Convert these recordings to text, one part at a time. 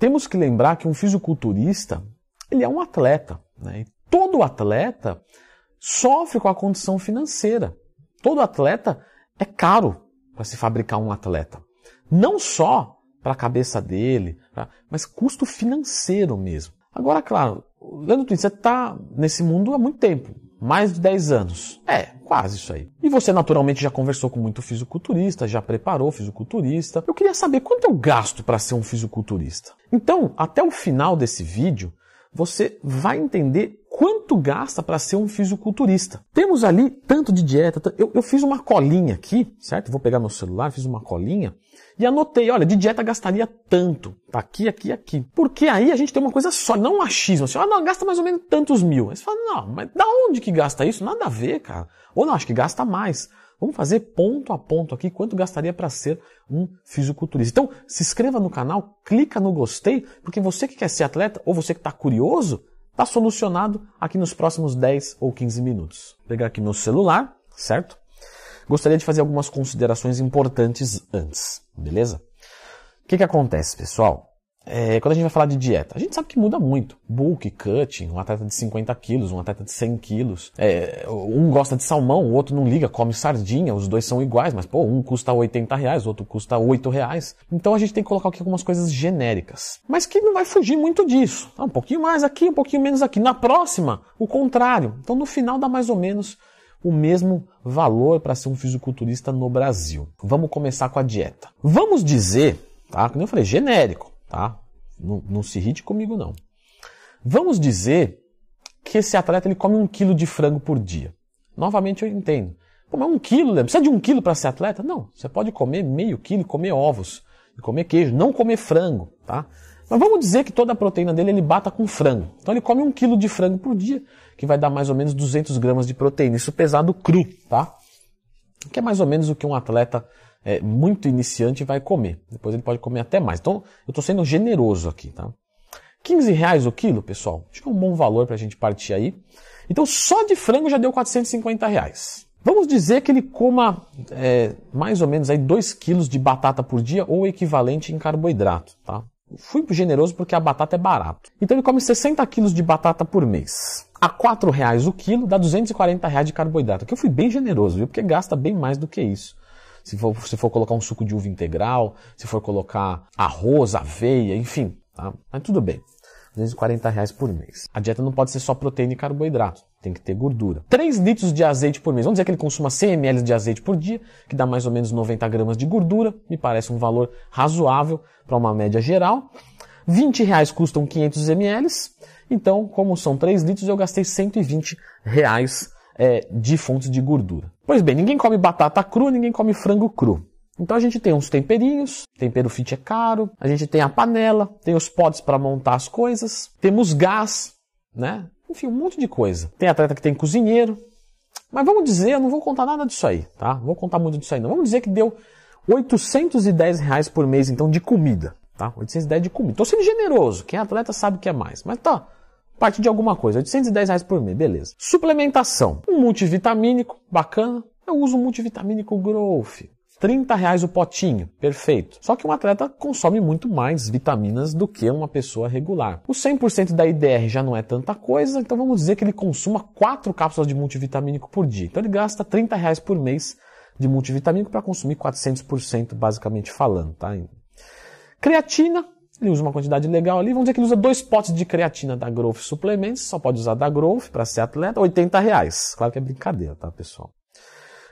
temos que lembrar que um fisiculturista, ele é um atleta. Né? E todo atleta sofre com a condição financeira. Todo atleta é caro para se fabricar um atleta. Não só para a cabeça dele, mas custo financeiro mesmo. Agora, claro, Leandro Twin, você está nesse mundo há muito tempo. Mais de 10 anos. É, quase isso aí. E você naturalmente já conversou com muito fisiculturista, já preparou fisiculturista. Eu queria saber quanto eu gasto para ser um fisiculturista. Então, até o final desse vídeo, você vai entender quanto gasta para ser um fisiculturista. Temos ali tanto de dieta. Eu, eu, fiz uma colinha aqui, certo? Vou pegar meu celular, fiz uma colinha e anotei, olha, de dieta gastaria tanto. Tá aqui, aqui, aqui. Porque aí a gente tem uma coisa só, não um achismo. Assim, ah, não, gasta mais ou menos tantos mil. Aí você fala, não, mas da onde que gasta isso? Nada a ver, cara. Ou não, acho que gasta mais. Vamos fazer ponto a ponto aqui quanto gastaria para ser um fisiculturista. Então, se inscreva no canal, clica no gostei, porque você que quer ser atleta ou você que está curioso, está solucionado aqui nos próximos 10 ou 15 minutos. Vou pegar aqui meu celular, certo? Gostaria de fazer algumas considerações importantes antes, beleza? O que, que acontece, pessoal? É, quando a gente vai falar de dieta, a gente sabe que muda muito. Bulk, cutting, um atleta de 50 quilos, um atleta de 100 quilos. É, um gosta de salmão, o outro não liga, come sardinha, os dois são iguais, mas pô, um custa 80 reais, outro custa 8 reais. Então a gente tem que colocar aqui algumas coisas genéricas. Mas que não vai fugir muito disso. Ah, um pouquinho mais aqui, um pouquinho menos aqui. Na próxima, o contrário. Então no final dá mais ou menos o mesmo valor para ser um fisiculturista no Brasil. Vamos começar com a dieta. Vamos dizer, tá? Como eu falei, genérico, tá? Não, não se irrite comigo não. Vamos dizer que esse atleta ele come um quilo de frango por dia. Novamente eu entendo. Pô, mas um quilo, né? precisa de um quilo para ser atleta? Não, você pode comer meio quilo, comer ovos, comer queijo, não comer frango, tá? Mas vamos dizer que toda a proteína dele ele bata com frango. Então ele come um quilo de frango por dia, que vai dar mais ou menos 200 gramas de proteína. Isso pesado cru, tá? Que é mais ou menos o que um atleta é, muito iniciante vai comer. Depois ele pode comer até mais. Então eu estou sendo generoso aqui, tá? 15 reais o quilo, pessoal. Acho que é um bom valor para a gente partir aí. Então só de frango já deu 450 reais. Vamos dizer que ele coma é, mais ou menos aí 2 quilos de batata por dia ou equivalente em carboidrato, tá? Fui generoso porque a batata é barato. Então ele come 60 quilos de batata por mês. A 4 reais o quilo dá 240 reais de carboidrato. Aqui eu fui bem generoso, viu? Porque gasta bem mais do que isso. Se for, se for colocar um suco de uva integral, se for colocar arroz, aveia, enfim, tá? Mas tudo bem. 240 reais por mês. A dieta não pode ser só proteína e carboidrato, tem que ter gordura. 3 litros de azeite por mês. Vamos dizer que ele consuma 100 ml de azeite por dia, que dá mais ou menos 90 gramas de gordura. Me parece um valor razoável para uma média geral. 20 reais custam 500 ml. Então, como são 3 litros, eu gastei 120 reais é, de fontes de gordura. Pois bem, ninguém come batata crua, ninguém come frango cru. Então a gente tem uns temperinhos, tempero fit é caro, a gente tem a panela, tem os potes para montar as coisas, temos gás, né? Enfim, um monte de coisa. Tem atleta que tem cozinheiro. Mas vamos dizer, eu não vou contar nada disso aí, tá? Não vou contar muito disso aí não. Vamos dizer que deu 810 reais por mês, então, de comida, tá? 810 de comida. Tô sendo generoso, quem é atleta sabe que é mais. Mas tá, parte de alguma coisa, 810 reais por mês, beleza. Suplementação, um multivitamínico, bacana. Eu uso um multivitamínico Growth. 30 reais o potinho, perfeito. Só que um atleta consome muito mais vitaminas do que uma pessoa regular. O 100% da IDR já não é tanta coisa, então vamos dizer que ele consuma 4 cápsulas de multivitamínico por dia. Então ele gasta 30 reais por mês de multivitamínico para consumir 400% basicamente falando, tá? Creatina, ele usa uma quantidade legal ali, vamos dizer que ele usa dois potes de creatina da Growth Suplementos, só pode usar da Growth para ser atleta, 80 reais. Claro que é brincadeira, tá, pessoal?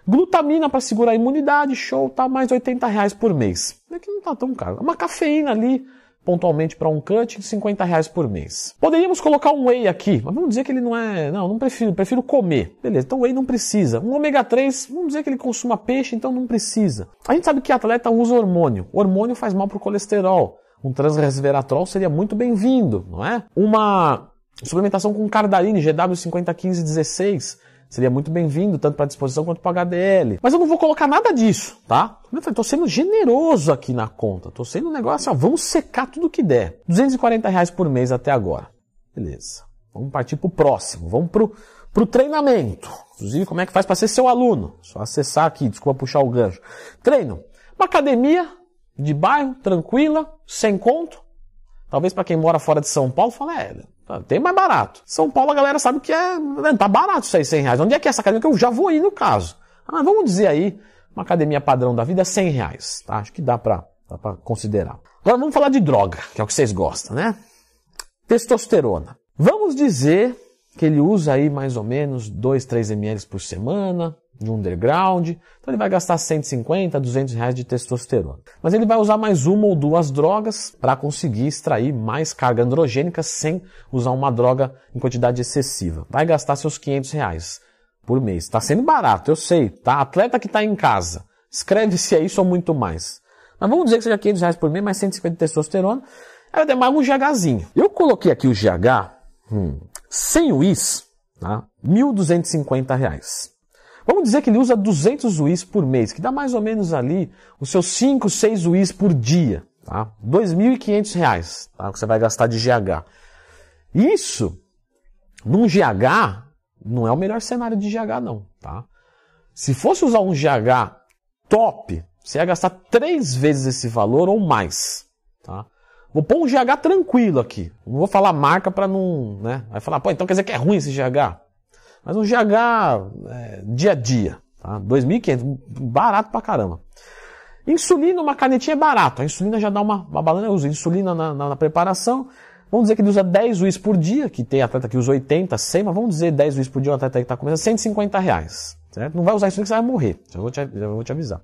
Glutamina para segurar a imunidade, show, tá mais 80 reais por mês. É que não tá tão caro. Uma cafeína ali, pontualmente para um cut, 50 reais por mês. Poderíamos colocar um whey aqui, mas vamos dizer que ele não é. Não, não prefiro, prefiro comer. Beleza, então whey não precisa. Um ômega 3, vamos dizer que ele consuma peixe, então não precisa. A gente sabe que atleta usa hormônio. O hormônio faz mal para o colesterol. Um transresveratrol seria muito bem-vindo, não é? Uma suplementação com cardarine, GW501516 Seria muito bem-vindo, tanto para disposição quanto para HDL. Mas eu não vou colocar nada disso, tá? Eu falei, tô sendo generoso aqui na conta. Tô sendo um negócio, ó, vamos secar tudo que der. 240 reais por mês até agora. Beleza. Vamos partir pro próximo. Vamos pro, pro treinamento. Inclusive, como é que faz para ser seu aluno? Só acessar aqui, desculpa puxar o gancho. Treino. Uma academia de bairro, tranquila, sem conto. Talvez para quem mora fora de São Paulo, fala, é, tem mais barato. São Paulo a galera sabe que é, né, tá barato isso aí, 100 reais. Onde é que é essa academia que eu já vou ir no caso? Ah, vamos dizer aí, uma academia padrão da vida, 100 reais. Tá? Acho que dá pra, dá pra considerar. Agora vamos falar de droga, que é o que vocês gostam, né? Testosterona. Vamos dizer que ele usa aí mais ou menos 2, 3 ml por semana, de underground, então ele vai gastar 150, 200 reais de testosterona. Mas ele vai usar mais uma ou duas drogas para conseguir extrair mais carga androgênica sem usar uma droga em quantidade excessiva. Vai gastar seus 500 reais por mês. Está sendo barato, eu sei, tá? Atleta que está em casa, escreve-se aí só muito mais. Mas vamos dizer que seja 500 reais por mês, mais 150 de testosterona, aí tem mais um GHzinho. Eu coloquei aqui o GH, hum, sem o IS, tá? 1.250 reais. Vamos dizer que ele usa 200 UIs por mês, que dá mais ou menos ali os seus 5, 6 UIs por dia. Tá? 2.500 reais tá? que você vai gastar de GH. Isso, num GH, não é o melhor cenário de GH não. Tá? Se fosse usar um GH top, você ia gastar três vezes esse valor ou mais. Tá? Vou pôr um GH tranquilo aqui. Não vou falar marca para não... Né? Vai falar, pô, então quer dizer que é ruim esse GH? Mas um GH é, dia a dia, tá? 2.500, barato pra caramba. Insulina, uma canetinha é barato. A insulina já dá uma, uma balana, usa insulina na, na, na, preparação. Vamos dizer que ele usa 10 UIs por dia, que tem atleta que usa 80, 100, mas vamos dizer 10 UIs por dia, um atleta que está começando, 150 reais. Certo? Não vai usar insulina que você vai morrer. Já vou, te, já vou te avisar.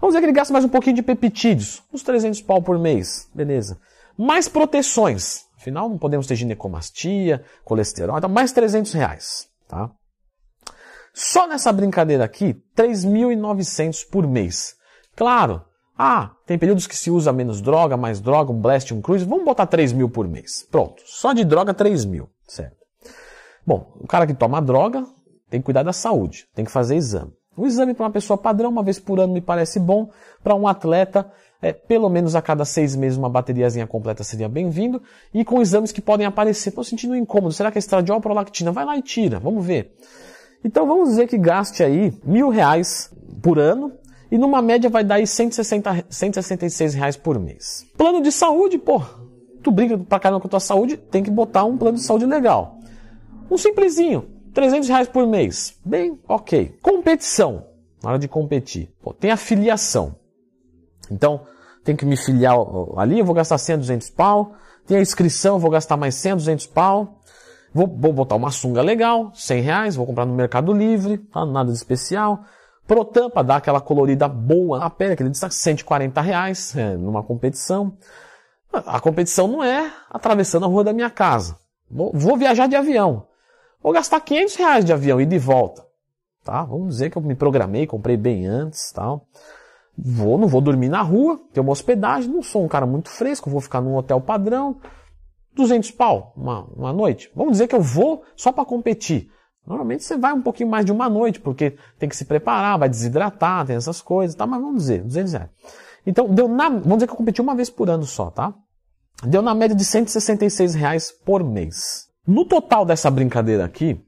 Vamos dizer que ele gasta mais um pouquinho de peptídeos, uns 300 pau por mês. Beleza. Mais proteções. Afinal, não podemos ter ginecomastia, colesterol, então mais 300 reais. Tá? Só nessa brincadeira aqui, 3.900 por mês. Claro, ah, tem períodos que se usa menos droga, mais droga, um blast, um cruise, vamos botar 3 mil por mês. Pronto, só de droga 3 mil, certo? Bom, o cara que toma droga tem que cuidar da saúde, tem que fazer exame. O exame para uma pessoa padrão, uma vez por ano, me parece bom. Para um atleta, é, pelo menos a cada seis meses uma bateriazinha completa seria bem-vindo. E com exames que podem aparecer. Estou sentindo incômodo. Será que é estradiol ou prolactina? Vai lá e tira. Vamos ver. Então vamos dizer que gaste aí mil reais por ano. E numa média vai dar aí 160, 166 reais por mês. Plano de saúde, pô. Tu briga pra caramba com a tua saúde, tem que botar um plano de saúde legal. Um simplesinho, 300 reais por mês. Bem, ok. Competição. Na hora de competir. Pô, tem afiliação. Então, tem que me filiar ali, eu vou gastar 100, 200 pau. Tem a inscrição, eu vou gastar mais 100, 200 pau. Vou, vou botar uma sunga legal, 100 reais, vou comprar no Mercado Livre, tá? nada de especial. Protan, para dar aquela colorida boa na pele, aquele destaque, 140 reais é, numa competição. A competição não é atravessando a rua da minha casa. Vou, vou viajar de avião. Vou gastar 500 reais de avião, e volta. Tá? Vamos dizer que eu me programei, comprei bem antes, tal. Vou, não vou dormir na rua, ter uma hospedagem, não sou um cara muito fresco, vou ficar num hotel padrão, 200 pau uma, uma noite. Vamos dizer que eu vou só para competir. Normalmente você vai um pouquinho mais de uma noite, porque tem que se preparar, vai desidratar, tem essas coisas, tá? Mas vamos dizer, 200 reais. Então, deu na, vamos dizer que eu competi uma vez por ano só, tá? Deu na média de 166 reais por mês. No total dessa brincadeira aqui,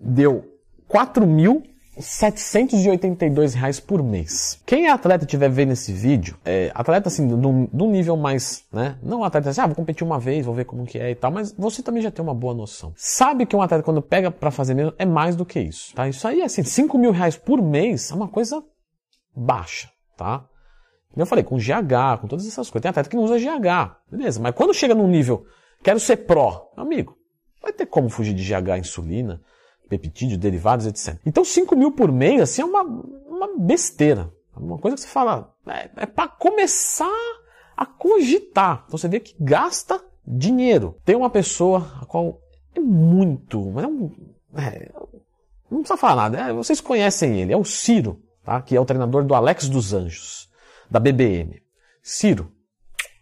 deu 4 mil 782 reais por mês. Quem é atleta estiver vendo esse vídeo, é, atleta assim, do nível mais, né? Não atleta assim, ah, vou competir uma vez, vou ver como que é e tal, mas você também já tem uma boa noção. Sabe que um atleta quando pega para fazer mesmo é mais do que isso, tá? Isso aí, assim, 5 mil reais por mês é uma coisa baixa, tá? Eu falei, com GH, com todas essas coisas. Tem atleta que não usa GH, beleza, mas quando chega num nível, quero ser pró, amigo, vai ter como fugir de GH insulina, peptídeos, derivados, etc. Então 5 mil por mês, assim, é uma, uma besteira. Uma coisa que você fala, é, é para começar a cogitar. Então você vê que gasta dinheiro. Tem uma pessoa a qual é muito, mas é um, é, não precisa falar nada, é, vocês conhecem ele, é o Ciro, tá? que é o treinador do Alex dos Anjos, da BBM. Ciro,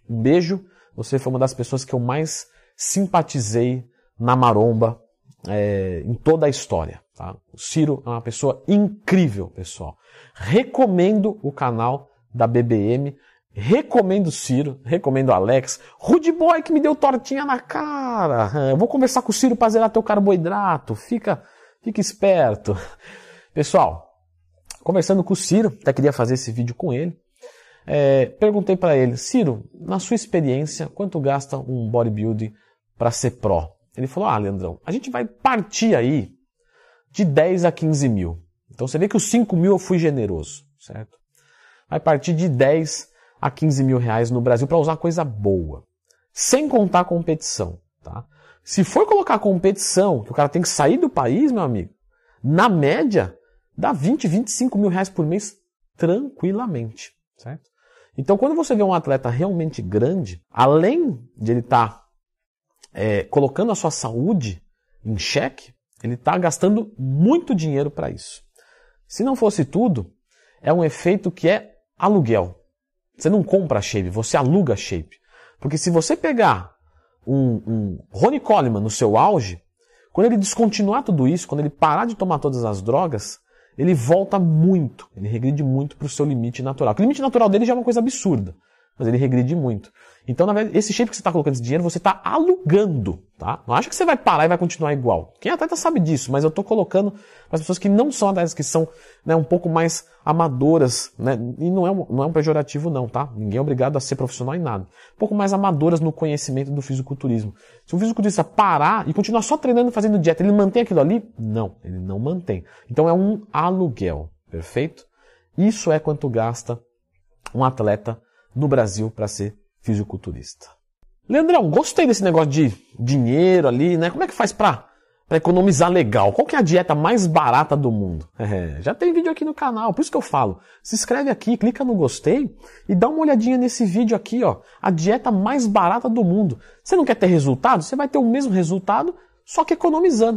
um beijo, você foi uma das pessoas que eu mais simpatizei na maromba é, em toda a história. Tá? O Ciro é uma pessoa incrível, pessoal. Recomendo o canal da BBM, recomendo o Ciro, recomendo o Alex. Rude Boy que me deu tortinha na cara. Eu vou conversar com o Ciro para zerar teu carboidrato. Fica, fica esperto. Pessoal, conversando com o Ciro, até queria fazer esse vídeo com ele. É, perguntei para ele, Ciro, na sua experiência, quanto gasta um bodybuilding para ser pró? Ele falou, ah, Leandrão, a gente vai partir aí de 10 a 15 mil. Então você vê que os 5 mil eu fui generoso, certo? Vai partir de 10 a 15 mil reais no Brasil para usar coisa boa. Sem contar competição, tá? Se for colocar competição, que o cara tem que sair do país, meu amigo, na média, dá 20, 25 mil reais por mês tranquilamente, certo? Então, quando você vê um atleta realmente grande, além de ele estar tá, é, colocando a sua saúde em xeque, ele está gastando muito dinheiro para isso. Se não fosse tudo, é um efeito que é aluguel. Você não compra shape, você aluga shape. Porque se você pegar um, um Ronnie Coleman no seu auge, quando ele descontinuar tudo isso, quando ele parar de tomar todas as drogas, ele volta muito, ele regride muito para o seu limite natural. O limite natural dele já é uma coisa absurda, mas ele regride muito. Então, na verdade, esse shape que você está colocando esse dinheiro, você está alugando, tá? Não acha que você vai parar e vai continuar igual. Quem é atleta sabe disso, mas eu estou colocando para as pessoas que não são atletas, que são né, um pouco mais amadoras, né? E não é, um, não é um pejorativo não, tá? Ninguém é obrigado a ser profissional em nada. Um pouco mais amadoras no conhecimento do fisiculturismo. Se o fisiculturista parar e continuar só treinando, fazendo dieta, ele mantém aquilo ali? Não, ele não mantém. Então é um aluguel, perfeito? Isso é quanto gasta um atleta no Brasil para ser fisiculturista. Leandrão, gostei desse negócio de dinheiro ali, né? Como é que faz pra, pra economizar legal? Qual que é a dieta mais barata do mundo? É, já tem vídeo aqui no canal, por isso que eu falo. Se inscreve aqui, clica no gostei e dá uma olhadinha nesse vídeo aqui, ó. A dieta mais barata do mundo. Você não quer ter resultado? Você vai ter o mesmo resultado, só que economizando.